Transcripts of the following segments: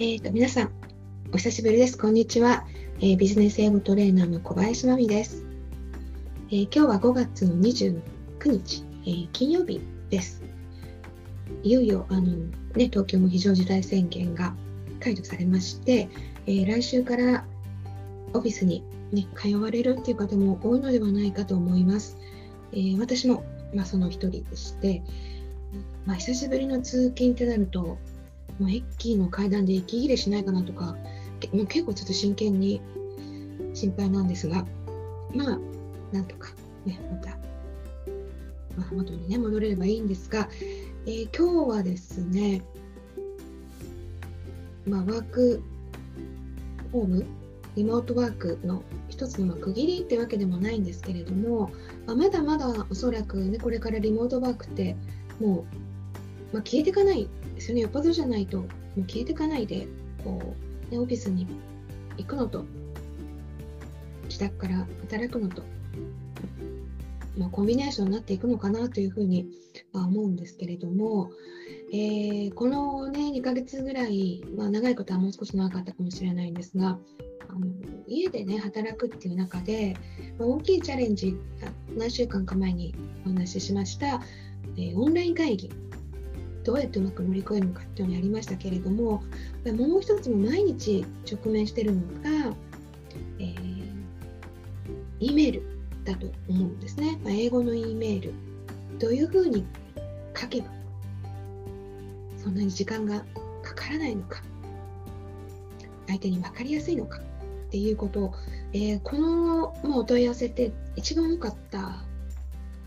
えーと、皆さん、お久しぶりです。こんにちは。えー、ビジネス英語トレーナーの小林真美です、えー、今日は5月の29日、え、金曜日です。いよいよあの、ね、東京も非常事態宣言が解除されまして、え来週からオフィスに、ね、通われるっていう方も多いのではないかと思います。え私も、まあ、その一人でして、まあ、久しぶりの通勤ってなるともう駅の階段で息切れしないかなとかもう結構ちょっと真剣に心配なんですがまあなんとかねまた、まあ、元にね戻れればいいんですが、えー、今日はですねまあワークホームリモートワークの一つの区切りってわけでもないんですけれども、まあ、まだまだおそらくねこれからリモートワークってもう、まあ、消えていかないですよねよっぽどじゃないともう消えていかないでこう、ね、オフィスに行くのと自宅から働くのと、まあ、コンビネーションになっていくのかなというふうには思うんですけれども、えー、この、ね、2ヶ月ぐらい、まあ、長いことはもう少し長かったかもしれないんですがあの家でね働くっていう中で、まあ、大きいチャレンジ何週間か前にお話ししました、えー、オンライン会議どうやってうまく乗り越えるのかっていうのにありましたけれどももう一つも毎日直面しているのが、えー、E メールだと思うんですね、まあ、英語の E メール。どういうふうに書けばそんなに時間がかからないのか。相手に分かりやすいのかっていうことを、えー、この、まあ、お問い合わせって一番多かった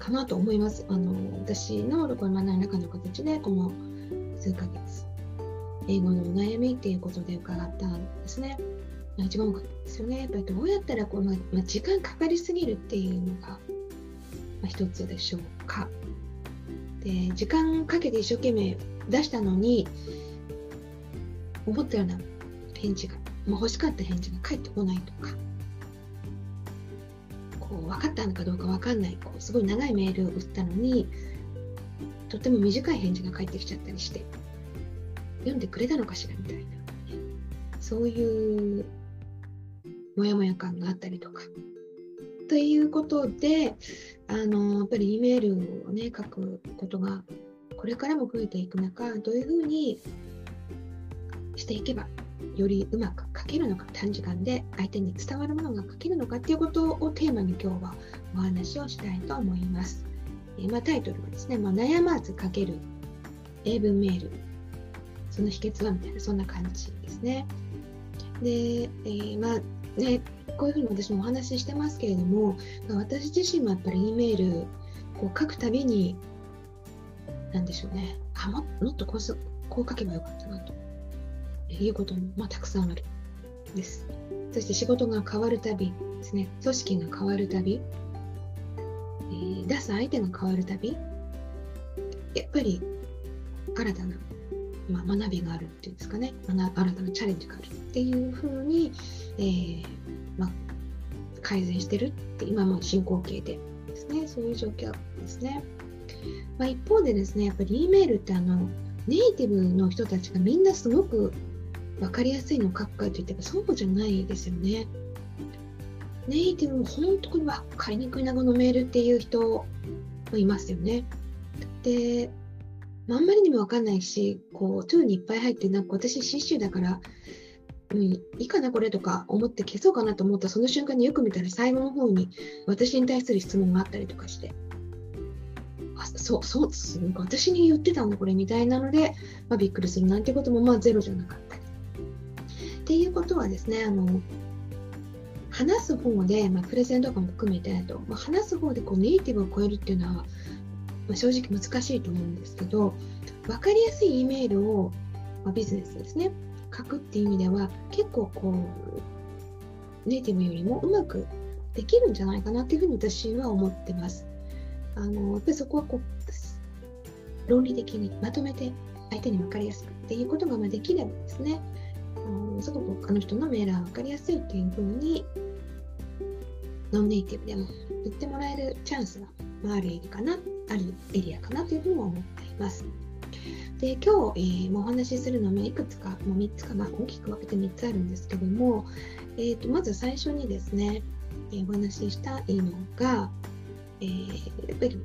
かなと思います。あの私のどこに学の中の形でこの数ヶ月英語のお悩みっていうことで伺ったんですね。一番多かったですよね。やっぱりどうやったらこう、まあ、時間かかりすぎるっていうのが、ま、一つでしょうか。で時間かけて一生懸命出したのに思ったような返事が、ま、欲しかった返事が返ってこないとかこう分かったのかどうか分かんないこうすごい長いメールを打ったのにとても短い返事が返ってきちゃったりして読んでくれたのかしらみたいなそういうモヤモヤ感があったりとかということであのやっぱり E メールをね書くことがこれからも増えていく中どういうふうにしていけばよりうまく書けるのか短時間で相手に伝わるものが書けるのかっていうことをテーマに今日はお話をしたいと思います。えー、まあ、タイトルはですね、まあ、悩まず書ける英文メールその秘訣はみたいなそんな感じですね。で、えー、まあねこういうふうに私もお話ししてますけれども、まあ、私自身もやっぱり E メールこう書くたびに何でしょうねあももっとこうこう書けばよかったなということも、まあ、たくさんあるです。そして仕事が変わるたびですね、組織が変わるたび、えー、出す相手が変わるたび、やっぱり新たな、まあ、学びがあるっていうんですかね、新たなチャレンジがあるっていうふうに、えー、まあ、改善してるって今も進行形でですね、そういう状況ですね。まあ、一方でですね、やっぱり E メールってあのネイティブの人たちがみんなすごく分かりやすいのを書くかといってもそうじゃないですよね。ネイティブも本当に分かりにくいなこのメールっていう人もいますよね。で、あんまりにも分かんないし、こう、トゥーにいっぱい入って、なんか私、シッシュだから、うん、いいかな、これとか思って消そうかなと思ったその瞬間によく見たら最後の方に私に対する質問があったりとかして、あそうそう私に言ってたんだこれみたいなので、まあ、びっくりするなんてこともまあゼロじゃなかったっていうことはですねあの話す方で、まあ、プレゼントとかも含めてと、まあ、話す方でこうネイティブを超えるっていうのは、まあ、正直難しいと思うんですけど分かりやすい E メールを、まあ、ビジネスですね書くっていう意味では結構こうネイティブよりもうまくできるんじゃないかなっていうふうに私は思ってます。あのやっぱりそこはこう論理的にまとめて相手に分かりやすくっていうことがまできればですねすごく他の人のメールは分かりやすいっていうふうにノンネイティブでも言ってもらえるチャンスが、まあ、あるエリかなあるエリアかなというふうに思っています。で今日、えー、お話しするのはいくつか、もう3つかな、大きく分けて3つあるんですけども、えーと、まず最初にですね、えー、お話ししたいのが、えー、やっぱり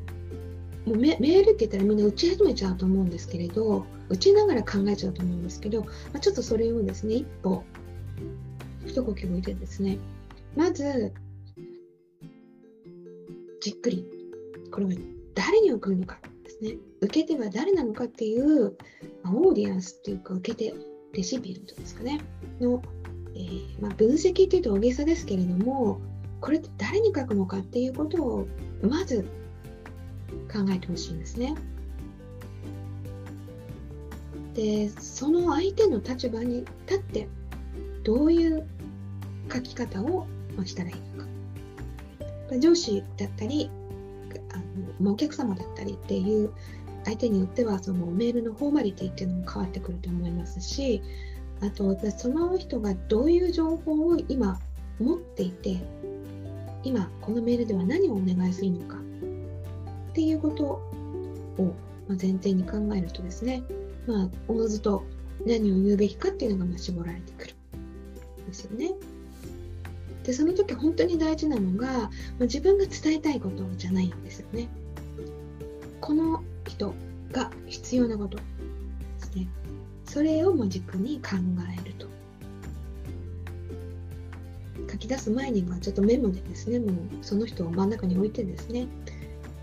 もうメメールって言ったらみんな打ち始めちゃうと思うんですけれど打ちながら考えちゃうと思うんですけど、まあ、ちょっとそれをですね一歩一呼吸置いてですねまずじっくりこれは誰に送るのかですね受け手は誰なのかっていう、まあ、オーディエンスっていうか受け手レシピエントですかねの、えー、まあ、分析っていうと大げさですけれどもこれって誰に書くのかっていうことをまず考えてほしいんですね。でその相手の立場に立ってどういう書き方をしたらいいのか。上司だったりあのお客様だったりっていう相手によってはそのメールのフォーマリティっていうのも変わってくると思いますしあとその人がどういう情報を今持っていて今このメールでは何をお願いするのかっていうことを前提に考えるとですね、まあ、おのずと何を言うべきかっていうのがま絞られてくるですよね。でその時本当に大事なのが、まあ、自分が伝えたいことじゃないんですよね。この人が必要なことですね。それをも軸に考えると。書き出す前にはちょっとメモでですね、もうその人を真ん中に置いてですね、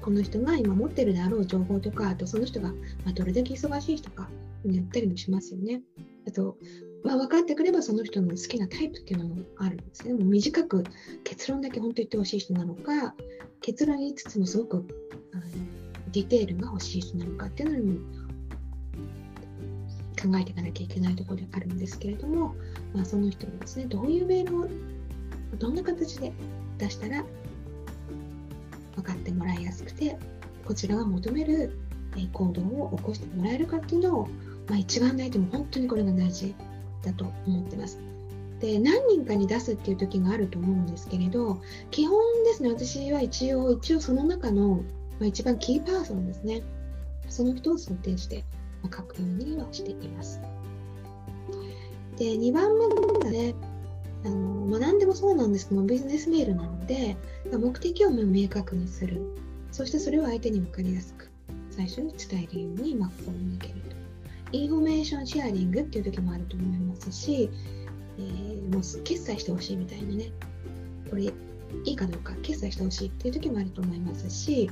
この人が今持ってるであろう情報とか、あとその人がまどれだけ忙しい人か言ったりもしますよね。あと、まあ、分かってくればその人の好きなタイプっていうのもあるんですね。もう短く結論だけ本当言ってほしい人なのか、結論言いつつもすごくあのディテールが欲しい人なのかっていうのにも考えていかなきゃいけないところであるんですけれども、まあ、その人にですね、どういうメールをどんな形で出したら分かってもらいやすくてこちらが求める行動を起こしてもらえるかっていうのを、まあ、一番大事も本当にこれが大事だと思ってます。で何人かに出すっていう時があると思うんですけれど基本ですね私は一応一応その中の、まあ、一番キーパーソンですねその人を想定して、まあ、書くようにはしています。で2番目がねあのまあ、何でもそうなんですけどビジネスメールなので目的を明確にする。そしてそれを相手に分かりやすく最初に伝えるように、まあ、心がけると。 information sharing っていう時もあると思いますし、えー、もう決済してほしいみたいにね。これいいかどうか決済してほしいっていう時もあると思いますし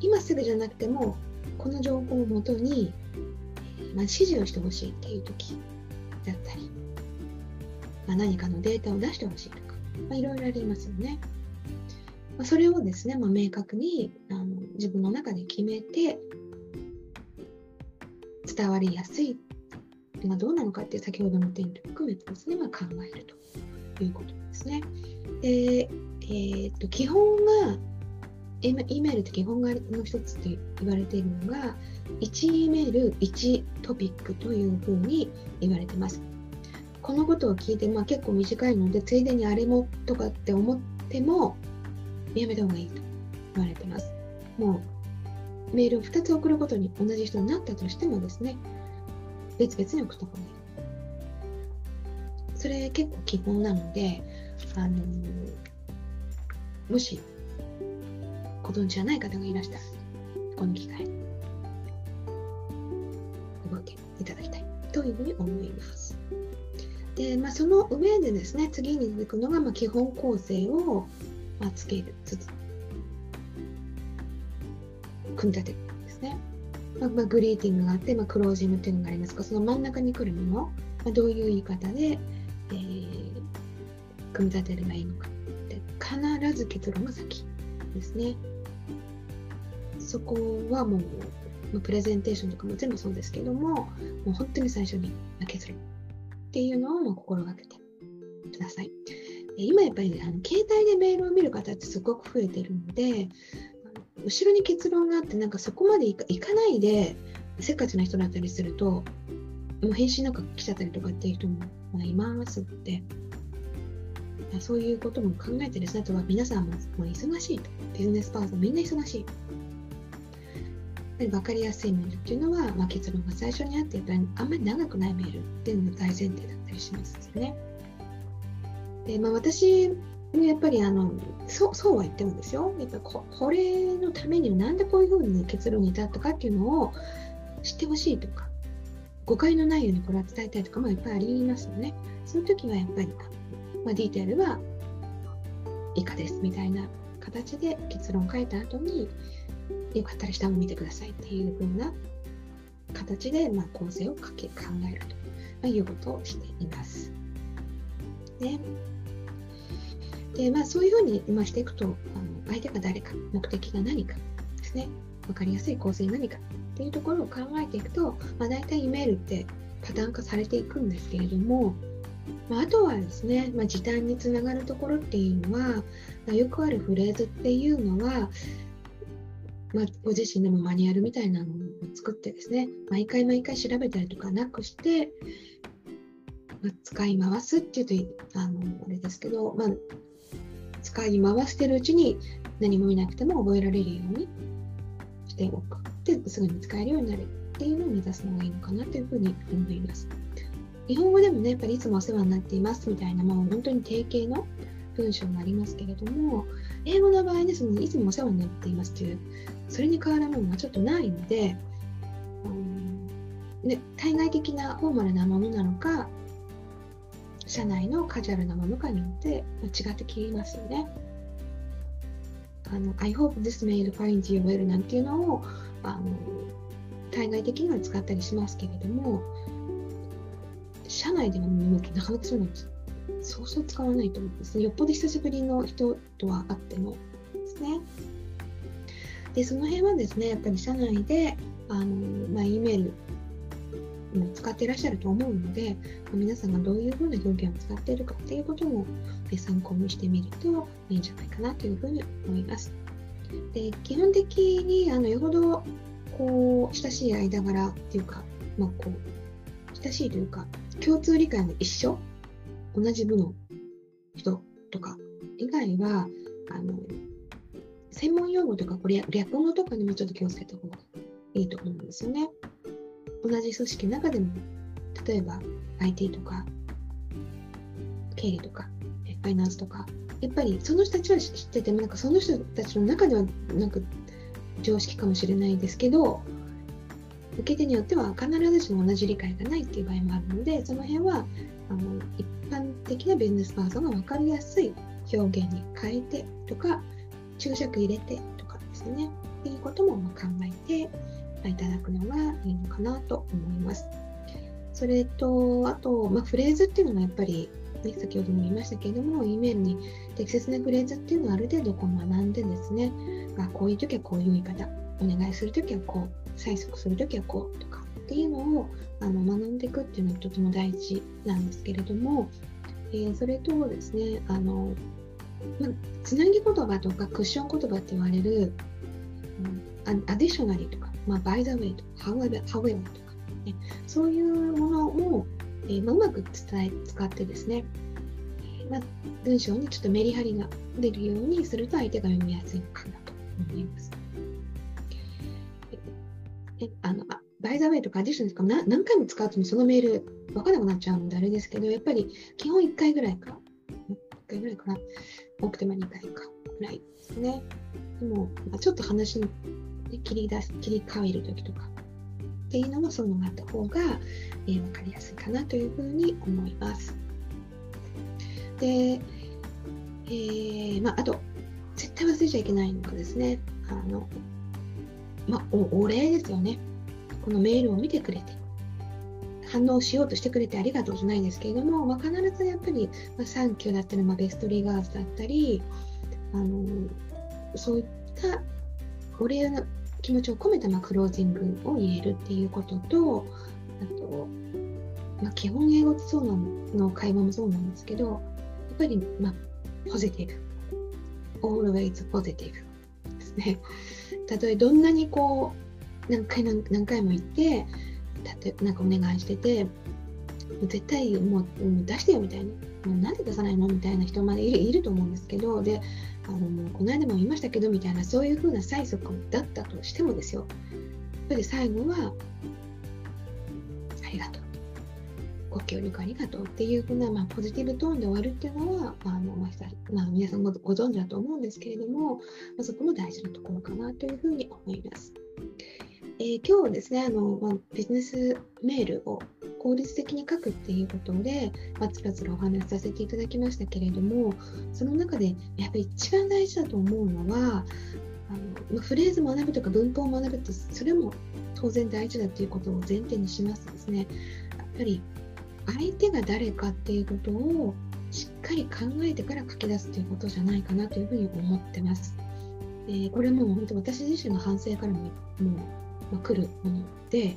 今すぐじゃなくてもこの情報をもとに、まあ、指示をしてほしいっていう時だったりまあ、何かのデータを出してほしいとか、まあ、いろいろありますよね。まあ、それをですね、まあ、明確にあの自分の中で決めて伝わりやすいのがどうなのかって先ほどの点と含めてですね、まあ、考えるということですね。で、えー、っと基本が E メールって基本がの一つって言われているのが1 E メール1トピックというふうに言われてます。このことを聞いて、まあ、結構短いのでついでにあれもとかって思ってもやめた方がいいと言われてます。もうメールを2つ送ることに同じ人になったとしてもですね別々に送った方がいい。それ結構基本なので、あの、もしご存知じゃない方がいらしたらこの機会にご意見いただきたいというふうに思います。で、まあ、その上でですね次に出てくるのが、まあ、基本構成を、まあ、つけるつつ組み立てるんですね、まあまあ、グリーティングがあって、まあ、クロージングっていうのがありますがその真ん中に来るもの、まあ、どういう言い方で、えー、組み立てればいいのかで必ず結論が先ですね。そこはもうプレゼンテーションとかも全部そうですけどももう本当に最初に結論。っていうのを心がけてください。今やっぱり、ね、あの携帯でメールを見る方ってすごく増えてるので後ろに結論があってなんかそこまでいかないでせっかちな人だったりするともう返信なんか来ちゃったりとかっていう人もいますのでそういうことも考えてですねあとは皆さんも忙しいと。ビジネスパーソンみんな忙しい。り分かりやすいメールっていうのは、まあ、結論が最初にあってっあんまり長くないメールっていうのが大前提だったりしますよね。でまあ、私もやっぱりあのそうそうは言ってもですよやっぱここれのためになんでこういうふうに結論に至ったかっていうのを知ってほしいとか誤解のないようにこれは伝えたいとかもいっぱいありますよね。その時はやっぱり、まあ、ディテールは以下ですみたいな形で結論を書いた後によかったら下も見てくださいっていう風な形で、まあ、構成をかけ考えると、いうことをしています。ねでまあ、そういうふうに、まあ、していくとあの相手が誰か目的が何かですね分かりやすい構成何かっていうところを考えていくと、まあ、大体イメールってパターン化されていくんですけれども、まあ、あとはですね、まあ、時短につながるところっていうのは、まあ、よくあるフレーズっていうのはまあ、ご自身でもマニュアルみたいなのを作ってですね毎回毎回調べたりとかなくして、まあ、使い回すっていうとあのあれですけど、まあ、使い回してるうちに何も見なくても覚えられるようにしておくですぐに使えるようになるっていうのを目指すのがいいのかなというふうに思います。日本語でもねやっぱりいつもお世話になっていますみたいなもう本当に定型の文章がありますけれども英語の場合ねそのいつもお世話になっていますというそれに変わるものがちょっとないので、うん、ね、対外的なフォーマルなものなのか社内のカジュアルなものかによって違ってきますよね。あの I hope this mail finds you well なんていうのをあの対外的には使ったりしますけれども社内でもなかなかそういうのそうそう使わないと思うんですね。よっぽど久しぶりの人とはあってもですね。でその辺はですねやっぱり社内であの、まあ、E メールも使ってらっしゃると思うので、皆さんがどういうふうな表現を使っているかっていうことも参考にしてみるといいんじゃないかなというふうに思います。で基本的にあのよほどこう親しい間柄っていうか、まあ、こう親しいというか共通理解の一緒同じ部の人とか以外はあの専門用語とかこれ略語とかにもちょっと気をつけた方がいいと思うんですよね。同じ組織の中でも例えば IT とか経理とかファイナンスとかやっぱりその人たちは知っててもなんかその人たちの中ではなんか常識かもしれないですけど受け手によっては必ずしも同じ理解がないっていう場合もあるのでその辺はあの一般的なビジネスパーソンが分かりやすい表現に変えてとか注釈入れてとかですね、っていうことも考えていただくのがいいのかなと思います。それと、あと、まあ、フレーズっていうのはやっぱり、ね、先ほども言いましたけれども、E メールに適切なフレーズっていうのはある程度こう学んでですね、あこういう時はこういう言い方、お願いする時はこう、催促する時はこうとかっていうのをあの学んでいくっていうのはとても大事なんですけれども、えー、それとですね、あのまあ、つなぎ言葉とかクッション言葉って言われる、うん、アディショナリーとか、まあ、by the way とか however, however とか、ね、そういうものを、えーまあ、うまく伝え使ってですね、まあ、文章にちょっとメリハリが出るようにすると相手が読みやすいのかなと思います。えあのあバイザーウェイとかアディショナルとか何回も使うとそのメール分からなくなっちゃうのであれですけど、やっぱり基本1回ぐらいか、1回ぐらいかな、多くても2回かぐらいですね。でも、ちょっと話の切り出す、切り替えるときとかっていうのもそういうのがあった方が、えー、分かりやすいかなというふうに思います。で、えー、まあ、あと、絶対忘れちゃいけないのがですね、あの、まあ、お礼ですよね。このメールを見てくれて、反応しようとしてくれてありがとうじゃないですけれども、まあ、必ずやっぱり、まあ、サンキューだったり、まあ、ベストリーガーズだったり、あのそういったお礼の気持ちを込めた、まあ、クロージングを言えるっていうことと、あと、まあ、基本英語そうなの会話もそうなんですけど、やっぱり、まあ、ポジティブ。always positive ですね。たとえどんなにこう、何回何回も言って、例なんかお願いしてて絶対もう出してよみたいなもうなんで出さないのみたいな人までいると思うんですけどであのもうこの間も言いましたけどみたいなそういうふうな催促だったとしてもですよぱり最後は、ありがとう。ご協力ありがとうっていうふうな、まあ、ポジティブトーンで終わるっていうのは、あのまあ、皆さんもご存知だと思うんですけれども、まあ、そこも大事なところかなというふうに思います。えー、今日はですねあの、まあ、ビジネスメールを効率的に書くっていうことで、まあ、つらつらお話しさせていただきましたけれどもその中でやっぱり一番大事だと思うのはあのフレーズ学ぶとか文法を学ぶってそれも当然大事だということを前提にしますとですねやっぱり相手が誰かっていうことをしっかり考えてから書き出すということじゃないかなというふうに思ってます。えー、これも本当私自身の反省からももう、ま、来るもので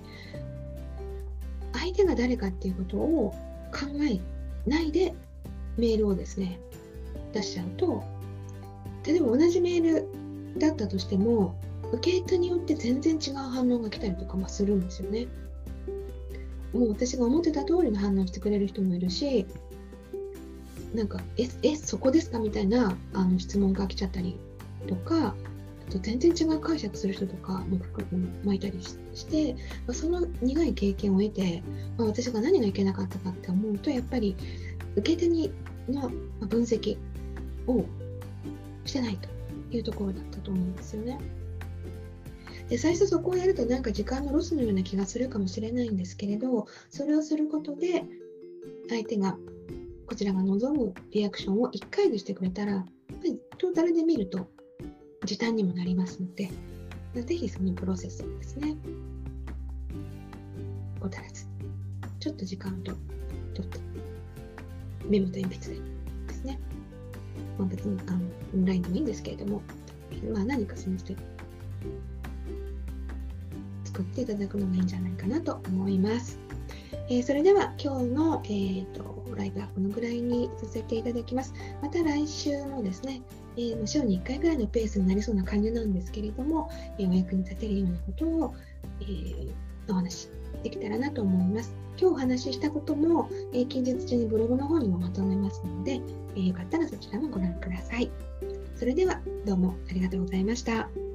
相手が誰かっていうことを考えないでメールをですね出しちゃうと例えば同じメールだったとしても受け手によって全然違う反応が来たりとかもするんですよね。もう私が思ってた通りの反応してくれる人もいるしなんか「ええそこですか?」みたいなあの質問が来ちゃったりとかと全然違う解釈する人とかも巻いたりして、まあ、その苦い経験を得て、まあ、私が何がいけなかったかって思うとやっぱり受け手にの分析をしてないというところだったと思うんですよね。で最初そこをやるとなんか時間のロスのような気がするかもしれないんですけれどそれをすることで相手がこちらが望むリアクションを1回でしてくれたらやっぱりトータルで見ると時短にもなりますのでぜひそのプロセスをですね怠らずちょっと時間と取ってメモと鉛筆でですね、まあ、別にあのオンラインでもいいんですけれども、まあ、何かそのステップ作っていただくのがいいんじゃないかなと思います。えー、それでは今日の、えーと、ライブはこのぐらいにさせていただきます。また来週もですね、えー、週に1回ぐらいのペースになりそうな感じなんですけれども、えお役に立てるようなことを、えーお話しできたらなと思います。今日お話ししたことも、え近日中にブログの方にもまとめますので、えよかったらそちらもご覧ください。それではどうもありがとうございました。